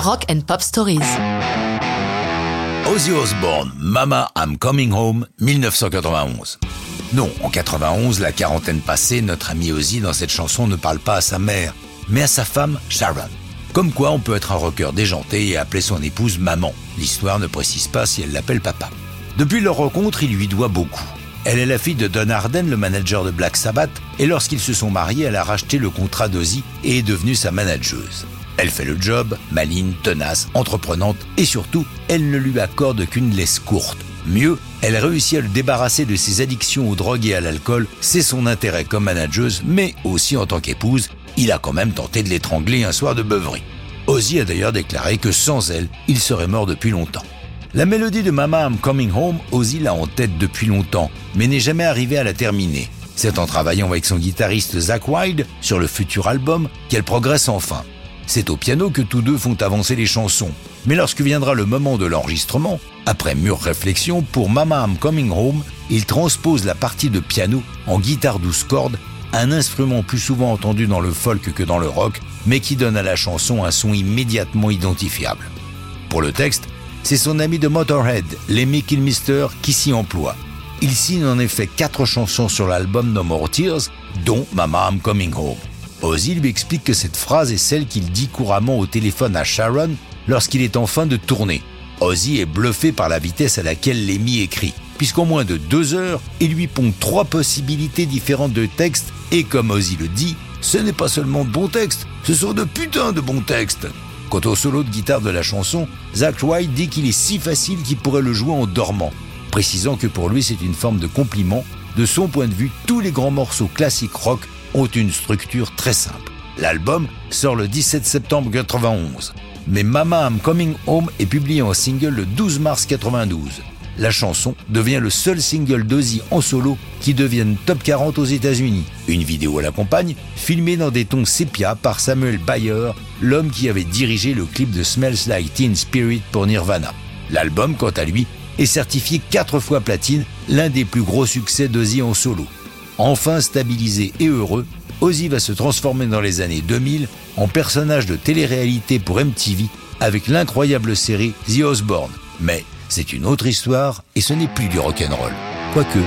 Rock and Pop Stories. Ozzy Osbourne, Mama I'm Coming Home, 1991. Non, en 91, la quarantaine passée, notre ami Ozzy dans cette chanson ne parle pas à sa mère, mais à sa femme Sharon. Comme quoi on peut être un rocker déjanté et appeler son épouse maman. L'histoire ne précise pas si elle l'appelle papa. Depuis leur rencontre, il lui doit beaucoup. Elle est la fille de Don Arden, le manager de Black Sabbath, et lorsqu'ils se sont mariés, elle a racheté le contrat d'Ozzy et est devenue sa manageuse. Elle fait le job, maligne, tenace, entreprenante, et surtout, elle ne lui accorde qu'une laisse courte. Mieux, elle réussit à le débarrasser de ses addictions aux drogues et à l'alcool, c'est son intérêt comme manageuse, mais aussi en tant qu'épouse, il a quand même tenté de l'étrangler un soir de beuverie. Ozzy a d'ailleurs déclaré que sans elle, il serait mort depuis longtemps. La mélodie de Mama I'm Coming Home, Ozzy l'a en tête depuis longtemps, mais n'est jamais arrivé à la terminer. C'est en travaillant avec son guitariste Zach Wilde sur le futur album qu'elle progresse enfin. C'est au piano que tous deux font avancer les chansons. Mais lorsque viendra le moment de l'enregistrement, après mûre réflexion, pour Mama I'm Coming Home, il transpose la partie de piano en guitare douce corde, un instrument plus souvent entendu dans le folk que dans le rock, mais qui donne à la chanson un son immédiatement identifiable. Pour le texte, c'est son ami de Motorhead, Lemmy Kilmister, qui s'y emploie. Il signe en effet quatre chansons sur l'album No More Tears, dont Mama I'm Coming Home. Ozzy lui explique que cette phrase est celle qu'il dit couramment au téléphone à Sharon lorsqu'il est en fin de tournée. Ozzy est bluffé par la vitesse à laquelle Lemmy écrit, puisqu'en moins de deux heures, il lui pond trois possibilités différentes de textes, et comme Ozzy le dit, ce n'est pas seulement de bons textes, ce sont de putains de bons textes. Quant au solo de guitare de la chanson, Zach White dit qu'il est si facile qu'il pourrait le jouer en dormant, précisant que pour lui c'est une forme de compliment. De son point de vue, tous les grands morceaux classiques rock ont une structure très simple. L'album sort le 17 septembre 91, mais Mama I'm Coming Home est publié en single le 12 mars 92 la chanson devient le seul single d'Ozzy en solo qui devienne top 40 aux États-Unis. Une vidéo l'accompagne, filmée dans des tons sépia par Samuel Bayer, l'homme qui avait dirigé le clip de Smells Like Teen Spirit pour Nirvana. L'album, quant à lui, est certifié 4 fois platine, l'un des plus gros succès d'Ozzy en solo. Enfin stabilisé et heureux, Ozzy va se transformer dans les années 2000 en personnage de télé-réalité pour MTV avec l'incroyable série The Osbourne. Mais c'est une autre histoire et ce n'est plus du rock'n'roll. Quoique,